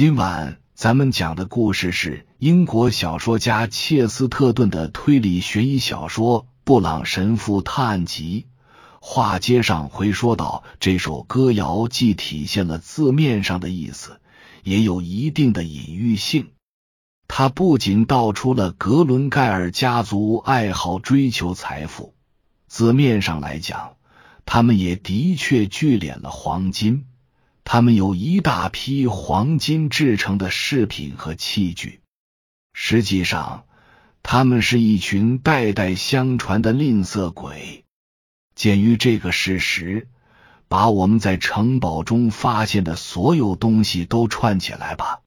今晚咱们讲的故事是英国小说家切斯特顿的推理悬疑小说《布朗神父探案集》。话接上回说到，这首歌谣既体现了字面上的意思，也有一定的隐喻性。它不仅道出了格伦盖尔家族爱好追求财富，字面上来讲，他们也的确聚敛了黄金。他们有一大批黄金制成的饰品和器具。实际上，他们是一群代代相传的吝啬鬼。鉴于这个事实，把我们在城堡中发现的所有东西都串起来吧。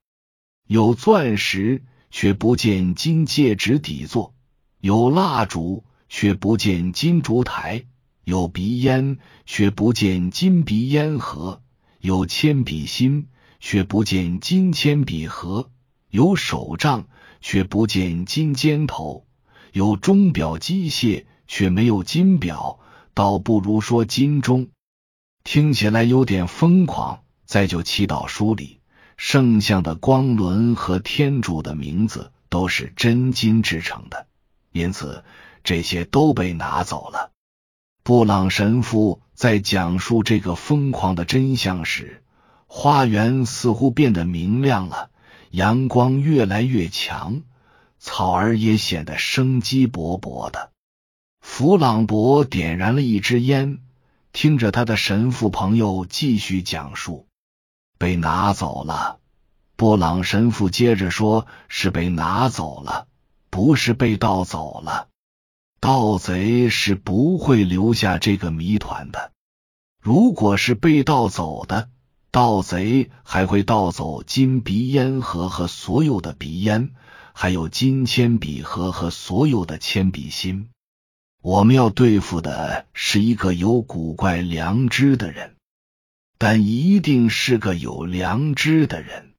有钻石，却不见金戒指底座；有蜡烛，却不见金烛台；有鼻烟，却不见金鼻烟盒；有铅笔芯，却不见金铅笔盒；有手杖，却不见金尖头；有钟表机械，却没有金表。倒不如说金钟，听起来有点疯狂。再就祈祷书里圣像的光轮和天主的名字都是真金制成的，因此这些都被拿走了。布朗神父在讲述这个疯狂的真相时，花园似乎变得明亮了，阳光越来越强，草儿也显得生机勃勃的。弗朗博点燃了一支烟，听着他的神父朋友继续讲述。被拿走了，布朗神父接着说：“是被拿走了，不是被盗走了。盗贼是不会留下这个谜团的。如果是被盗走的，盗贼还会盗走金鼻烟盒和所有的鼻烟，还有金铅笔盒和所有的铅笔芯。”我们要对付的是一个有古怪良知的人，但一定是个有良知的人。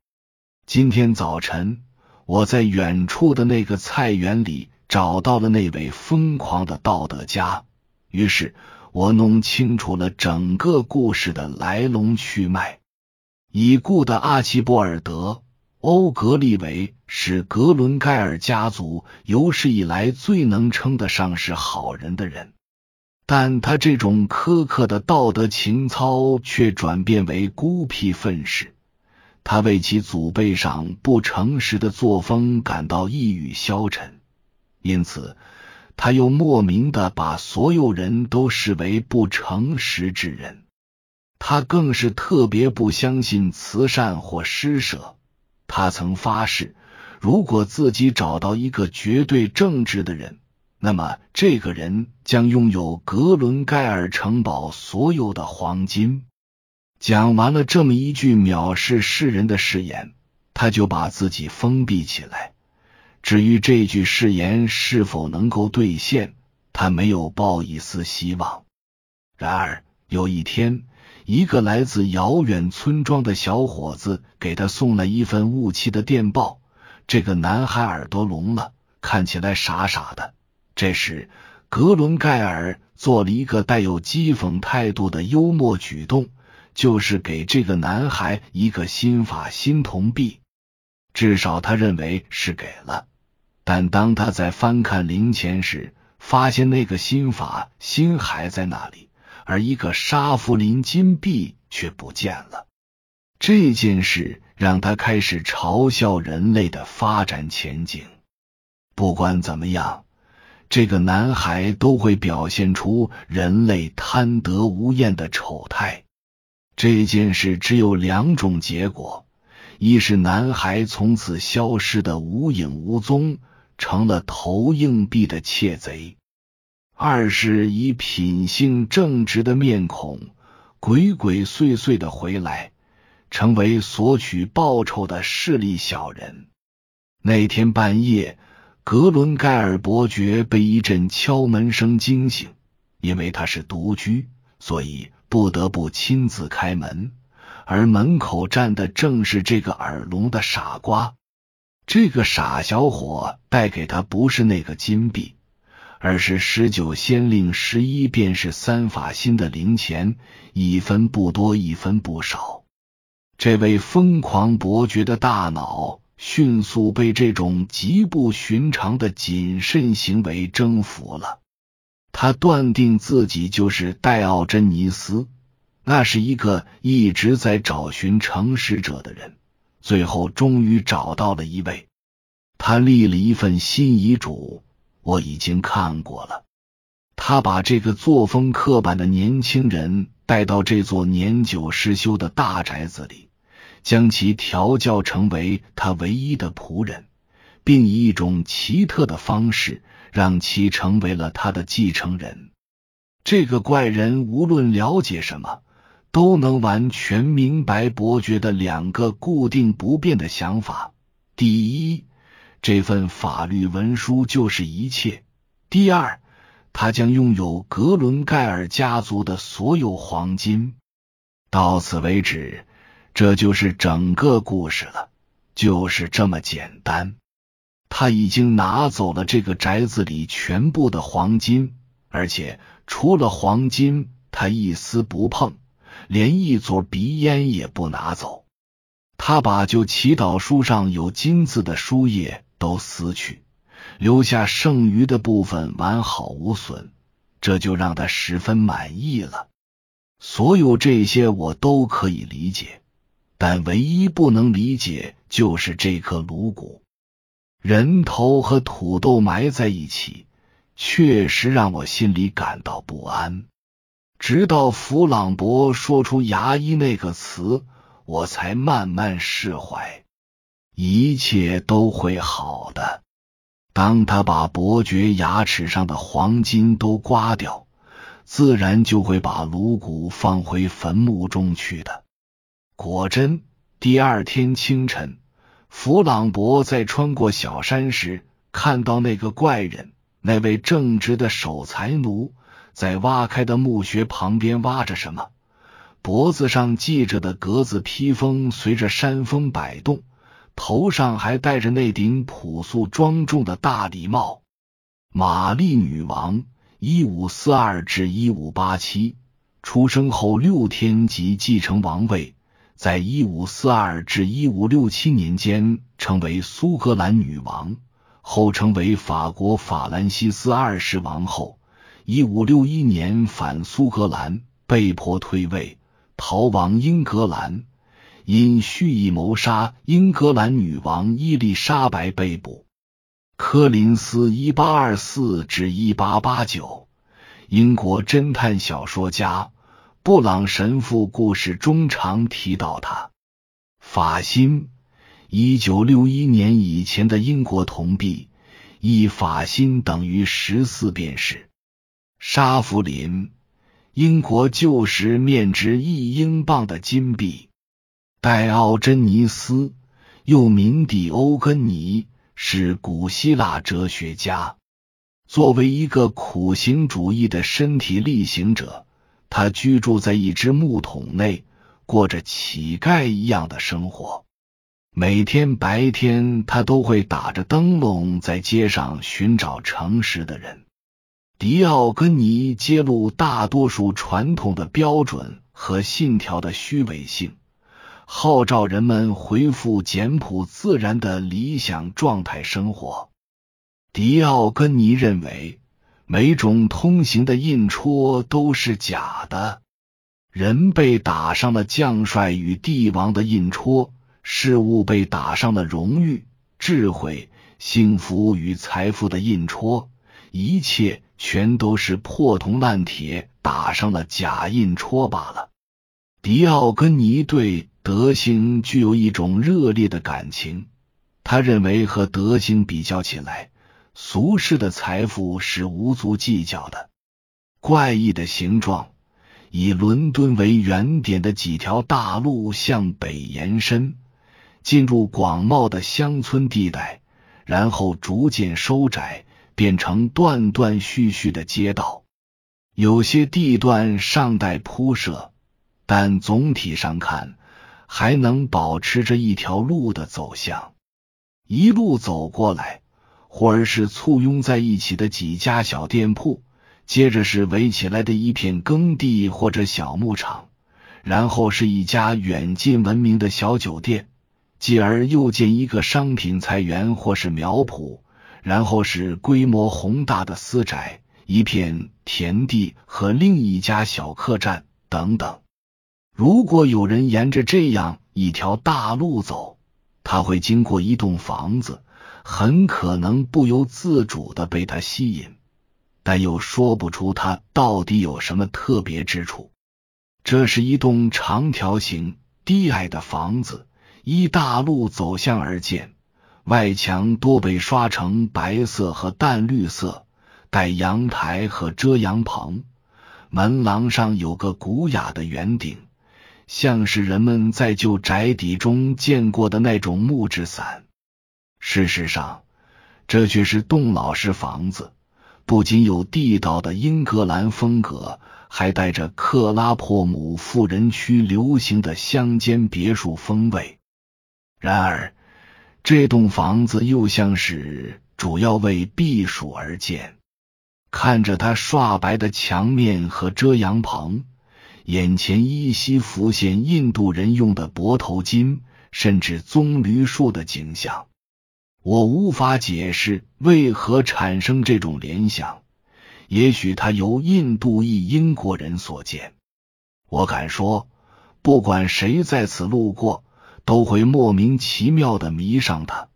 今天早晨，我在远处的那个菜园里找到了那位疯狂的道德家，于是我弄清楚了整个故事的来龙去脉。已故的阿奇博尔德。欧格利维是格伦盖尔家族有史以来最能称得上是好人的人，但他这种苛刻的道德情操却转变为孤僻愤世。他为其祖辈上不诚实的作风感到抑郁消沉，因此他又莫名的把所有人都视为不诚实之人。他更是特别不相信慈善或施舍。他曾发誓，如果自己找到一个绝对正直的人，那么这个人将拥有格伦盖尔城堡所有的黄金。讲完了这么一句藐视世人的誓言，他就把自己封闭起来。至于这句誓言是否能够兑现，他没有抱一丝希望。然而有一天。一个来自遥远村庄的小伙子给他送了一份雾气的电报。这个男孩耳朵聋了，看起来傻傻的。这时，格伦盖尔做了一个带有讥讽态度的幽默举动，就是给这个男孩一个新法新铜币。至少他认为是给了。但当他在翻看零钱时，发现那个心法心还在那里。而一个沙弗林金币却不见了，这件事让他开始嘲笑人类的发展前景。不管怎么样，这个男孩都会表现出人类贪得无厌的丑态。这件事只有两种结果：一是男孩从此消失的无影无踪，成了投硬币的窃贼。二是以品性正直的面孔，鬼鬼祟祟的回来，成为索取报酬的势利小人。那天半夜，格伦盖尔伯爵被一阵敲门声惊醒，因为他是独居，所以不得不亲自开门。而门口站的正是这个耳聋的傻瓜。这个傻小伙带给他不是那个金币。而是十九先令十一便是三法新的零钱，一分不多，一分不少。这位疯狂伯爵的大脑迅速被这种极不寻常的谨慎行为征服了。他断定自己就是戴奥珍尼斯，那是一个一直在找寻诚实者的人。最后，终于找到了一位。他立了一份新遗嘱，我已经看过了。他把这个作风刻板的年轻人带到这座年久失修的大宅子里，将其调教成为他唯一的仆人，并以一种奇特的方式让其成为了他的继承人。这个怪人无论了解什么，都能完全明白伯爵的两个固定不变的想法：第一，这份法律文书就是一切；第二。他将拥有格伦盖尔家族的所有黄金。到此为止，这就是整个故事了，就是这么简单。他已经拿走了这个宅子里全部的黄金，而且除了黄金，他一丝不碰，连一撮鼻烟也不拿走。他把就祈祷书上有金字的书页都撕去。留下剩余的部分完好无损，这就让他十分满意了。所有这些我都可以理解，但唯一不能理解就是这颗颅骨，人头和土豆埋在一起，确实让我心里感到不安。直到弗朗博说出“牙医”那个词，我才慢慢释怀，一切都会好的。当他把伯爵牙齿上的黄金都刮掉，自然就会把颅骨放回坟墓中去的。果真，第二天清晨，弗朗博在穿过小山时，看到那个怪人，那位正直的守财奴，在挖开的墓穴旁边挖着什么，脖子上系着的格子披风随着山风摆动。头上还戴着那顶朴素庄重的大礼帽。玛丽女王（一五四二至一五八七）出生后六天即继承王位，在一五四二至一五六七年间成为苏格兰女王，后成为法国法兰西斯二世王后。一五六一年反苏格兰，被迫退位，逃亡英格兰。因蓄意谋杀英格兰女王伊丽莎白被捕。柯林斯（一八二四至一八八九），英国侦探小说家布朗神父故事中常提到他。法新（一九六一年以前的英国铜币，一法新等于十四便士。沙弗林（英国旧时面值一英镑的金币。戴奥珍尼斯，又名蒂欧根尼，是古希腊哲学家。作为一个苦行主义的身体力行者，他居住在一只木桶内，过着乞丐一样的生活。每天白天，他都会打着灯笼在街上寻找诚实的人。迪奥根尼揭露大多数传统的标准和信条的虚伪性。号召人们恢复简朴自然的理想状态生活。迪奥根尼认为，每种通行的印戳都是假的。人被打上了将帅与帝王的印戳，事物被打上了荣誉、智慧、幸福与财富的印戳，一切全都是破铜烂铁打上了假印戳罢了。迪奥根尼对。德行具有一种热烈的感情，他认为和德行比较起来，俗世的财富是无足计较的。怪异的形状，以伦敦为原点的几条大路向北延伸，进入广袤的乡村地带，然后逐渐收窄，变成断断续续的街道。有些地段尚待铺设，但总体上看。还能保持着一条路的走向，一路走过来，或儿是簇拥在一起的几家小店铺，接着是围起来的一片耕地或者小牧场，然后是一家远近闻名的小酒店，继而又见一个商品菜园或是苗圃，然后是规模宏大的私宅、一片田地和另一家小客栈等等。如果有人沿着这样一条大路走，他会经过一栋房子，很可能不由自主的被它吸引，但又说不出它到底有什么特别之处。这是一栋长条形、低矮的房子，依大路走向而建，外墙多被刷成白色和淡绿色，带阳台和遮阳棚，门廊上有个古雅的圆顶，像是人们在旧宅邸中见过的那种木质伞。事实上，这却是栋老式房子，不仅有地道的英格兰风格。还带着克拉珀姆富人区流行的乡间别墅风味。然而，这栋房子又像是主要为避暑而建。看着它刷白的墙面和遮阳棚，眼前依稀浮现印度人用的脖头巾，甚至棕榈树的景象。我无法解释为何产生这种联想。也许它由印度裔英国人所建，我敢说，不管谁在此路过，都会莫名其妙的迷上他，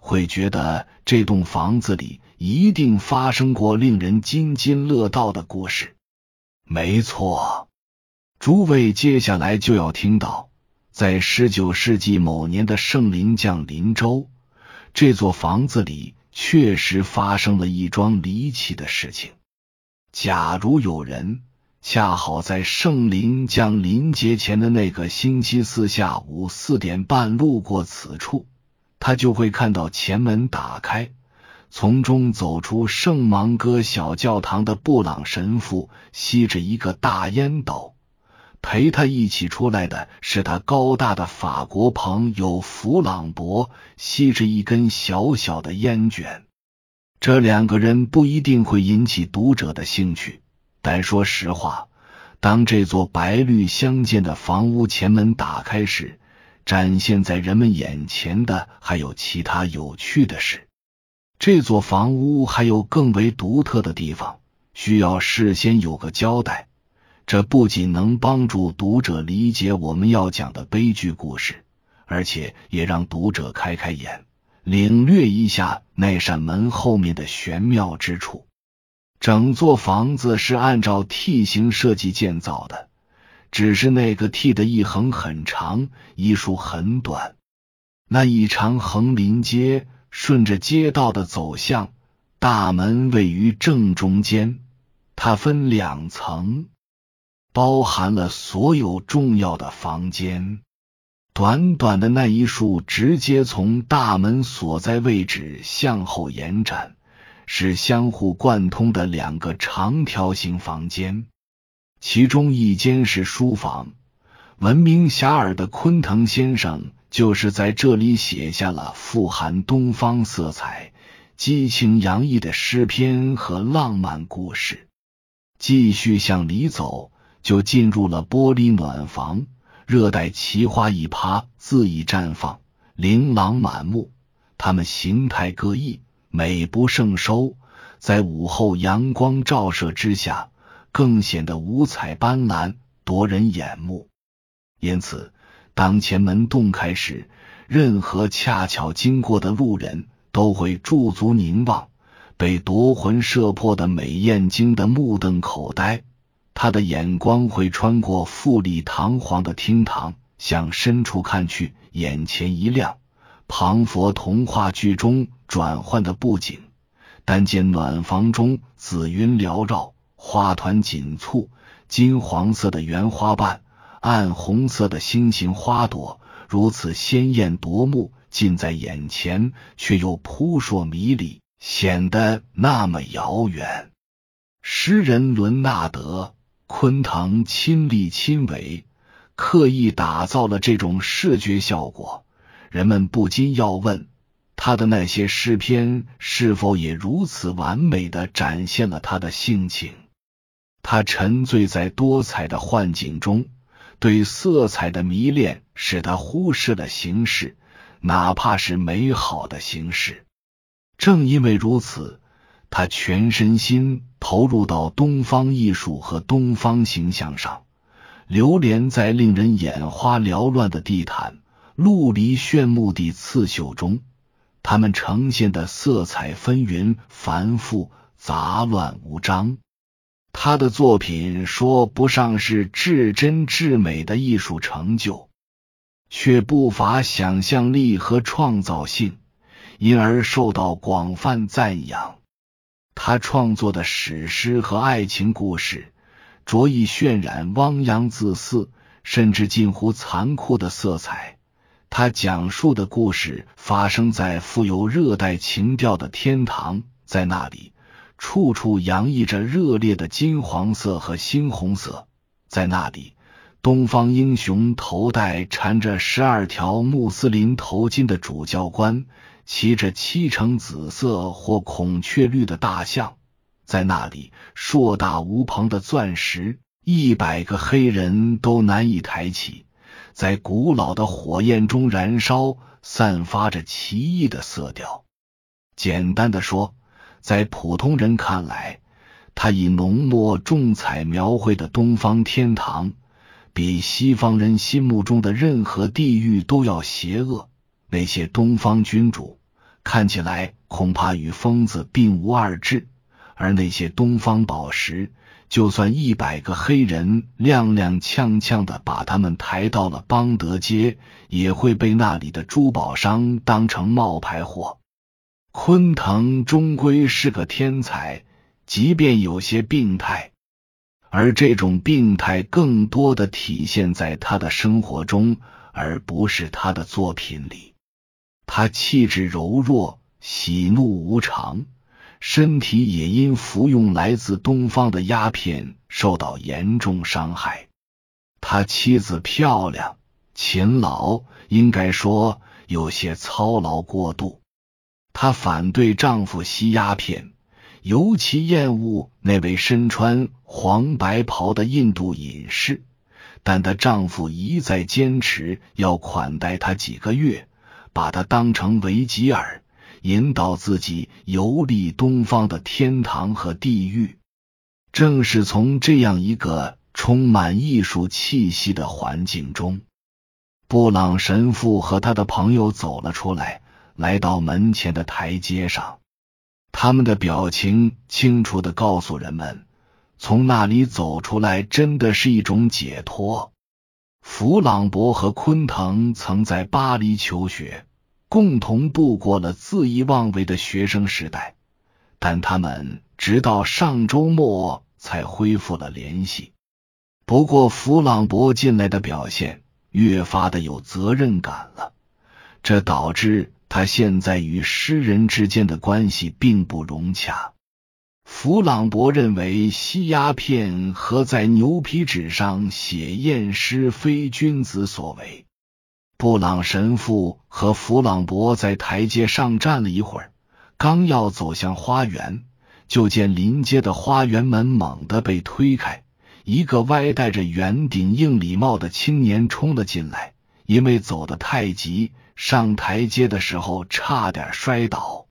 会觉得这栋房子里一定发生过令人津津乐道的故事。没错，诸位接下来就要听到，在十九世纪某年的圣灵降临州，这座房子里确实发生了一桩离奇的事情。假如有人恰好在圣灵降临节前的那个星期四下午四点半路过此处，他就会看到前门打开，从中走出圣芒戈小教堂的布朗神父，吸着一个大烟斗。陪他一起出来的是他高大的法国朋友弗朗博，吸着一根小小的烟卷。这两个人不一定会引起读者的兴趣，但说实话，当这座白绿相间的房屋前门打开时，展现在人们眼前的还有其他有趣的事。这座房屋还有更为独特的地方，需要事先有个交代。这不仅能帮助读者理解我们要讲的悲剧故事，而且也让读者开开眼。领略一下那扇门后面的玄妙之处。整座房子是按照 T 型设计建造的，只是那个 T 的一横很长，一竖很短。那一长横临街，顺着街道的走向，大门位于正中间。它分两层，包含了所有重要的房间。短短的那一竖直接从大门所在位置向后延展，是相互贯通的两个长条形房间，其中一间是书房。闻名遐迩的昆腾先生就是在这里写下了富含东方色彩、激情洋溢的诗篇和浪漫故事。继续向里走，就进入了玻璃暖房。热带奇花异趴恣意绽放，琳琅满目。它们形态各异，美不胜收。在午后阳光照射之下，更显得五彩斑斓，夺人眼目。因此，当前门洞开时，任何恰巧经过的路人都会驻足凝望，被夺魂摄魄的美艳惊得目瞪口呆。他的眼光会穿过富丽堂皇的厅堂，向深处看去，眼前一亮。庞佛童话剧中转换的布景，但见暖房中紫云缭绕，花团锦簇，金黄色的圆花瓣，暗红色的星形花朵，如此鲜艳夺目，近在眼前，却又扑朔迷离，显得那么遥远。诗人伦纳德。昆腾亲力亲为，刻意打造了这种视觉效果，人们不禁要问：他的那些诗篇是否也如此完美的展现了他的性情？他沉醉在多彩的幻境中，对色彩的迷恋使他忽视了形式，哪怕是美好的形式。正因为如此，他全身心投入到东方艺术和东方形象上，流连在令人眼花缭乱的地毯、陆离炫目的刺绣中。他们呈现的色彩纷纭、繁复、杂乱无章。他的作品说不上是至真至美的艺术成就，却不乏想象力和创造性，因而受到广泛赞扬。他创作的史诗和爱情故事，着意渲染汪洋恣肆，甚至近乎残酷的色彩。他讲述的故事发生在富有热带情调的天堂，在那里，处处洋溢着热烈的金黄色和猩红色。在那里，东方英雄头戴缠着十二条穆斯林头巾的主教官，骑着漆成紫色或孔雀绿的大象。在那里，硕大无朋的钻石，一百个黑人都难以抬起。在古老的火焰中燃烧，散发着奇异的色调。简单的说，在普通人看来，他以浓墨重彩描绘的东方天堂，比西方人心目中的任何地狱都要邪恶。那些东方君主看起来恐怕与疯子并无二致，而那些东方宝石。就算一百个黑人踉踉跄跄的把他们抬到了邦德街，也会被那里的珠宝商当成冒牌货。昆腾终归是个天才，即便有些病态，而这种病态更多的体现在他的生活中，而不是他的作品里。他气质柔弱，喜怒无常。身体也因服用来自东方的鸦片受到严重伤害。他妻子漂亮、勤劳，应该说有些操劳过度。她反对丈夫吸鸦片，尤其厌恶那位身穿黄白袍的印度隐士。但她丈夫一再坚持要款待她几个月，把她当成维吉尔。引导自己游历东方的天堂和地狱，正是从这样一个充满艺术气息的环境中，布朗神父和他的朋友走了出来，来到门前的台阶上。他们的表情清楚的告诉人们，从那里走出来真的是一种解脱。弗朗博和昆腾曾在巴黎求学。共同度过了恣意妄为的学生时代，但他们直到上周末才恢复了联系。不过，弗朗博近来的表现越发的有责任感了，这导致他现在与诗人之间的关系并不融洽。弗朗博认为吸鸦片和在牛皮纸上写艳诗非君子所为。布朗神父和弗朗博在台阶上站了一会儿，刚要走向花园，就见临街的花园门猛地被推开，一个歪戴着圆顶硬礼帽的青年冲了进来。因为走得太急，上台阶的时候差点摔倒。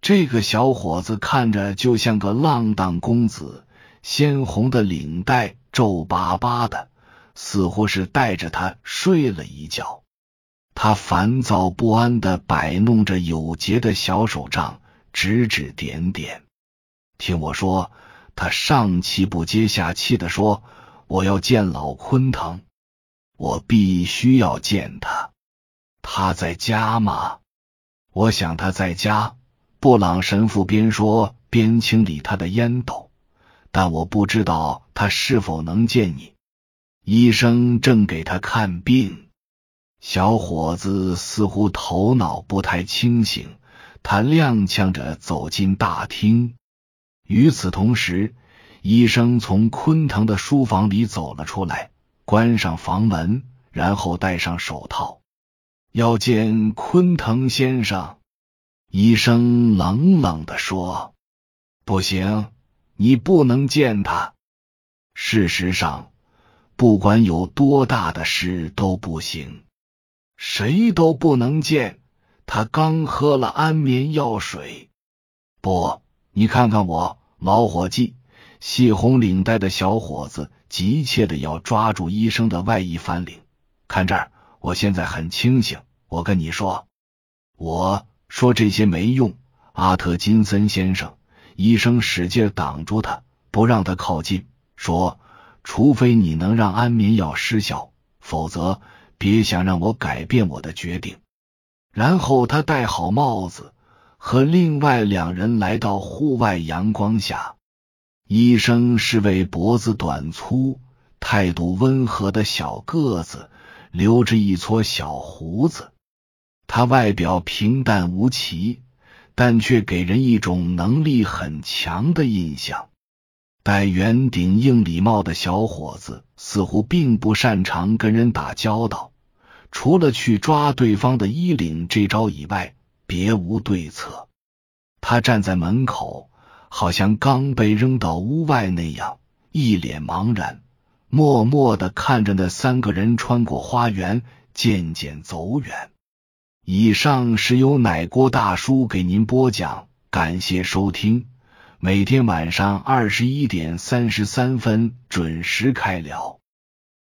这个小伙子看着就像个浪荡公子，鲜红的领带皱巴巴的，似乎是带着他睡了一觉。他烦躁不安的摆弄着有节的小手杖，指指点点。听我说，他上气不接下气的说：“我要见老昆腾，我必须要见他。他在家吗？我想他在家。”布朗神父边说边清理他的烟斗，但我不知道他是否能见你。医生正给他看病。小伙子似乎头脑不太清醒，他踉跄着走进大厅。与此同时，医生从昆腾的书房里走了出来，关上房门，然后戴上手套。要见昆腾先生，医生冷冷的说：“不行，你不能见他。”事实上。不管有多大的事都不行，谁都不能见。他刚喝了安眠药水，不，你看看我，老伙计。系红领带的小伙子急切的要抓住医生的外衣翻领。看这儿，我现在很清醒。我跟你说，我说这些没用。阿特金森先生，医生使劲挡住他，不让他靠近，说：除非你能让安眠药失效，否则别想让我改变我的决定。然后他戴好帽子，和另外两人来到户外阳光下。医生是位脖子短粗、态度温和的小个子，留着一撮小胡子。他外表平淡无奇，但却给人一种能力很强的印象。戴圆顶硬礼帽的小伙子似乎并不擅长跟人打交道，除了去抓对方的衣领这招以外，别无对策。他站在门口。好像刚被扔到屋外那样，一脸茫然，默默的看着那三个人穿过花园，渐渐走远。以上是由奶锅大叔给您播讲，感谢收听。每天晚上二十一点三十三分准时开聊。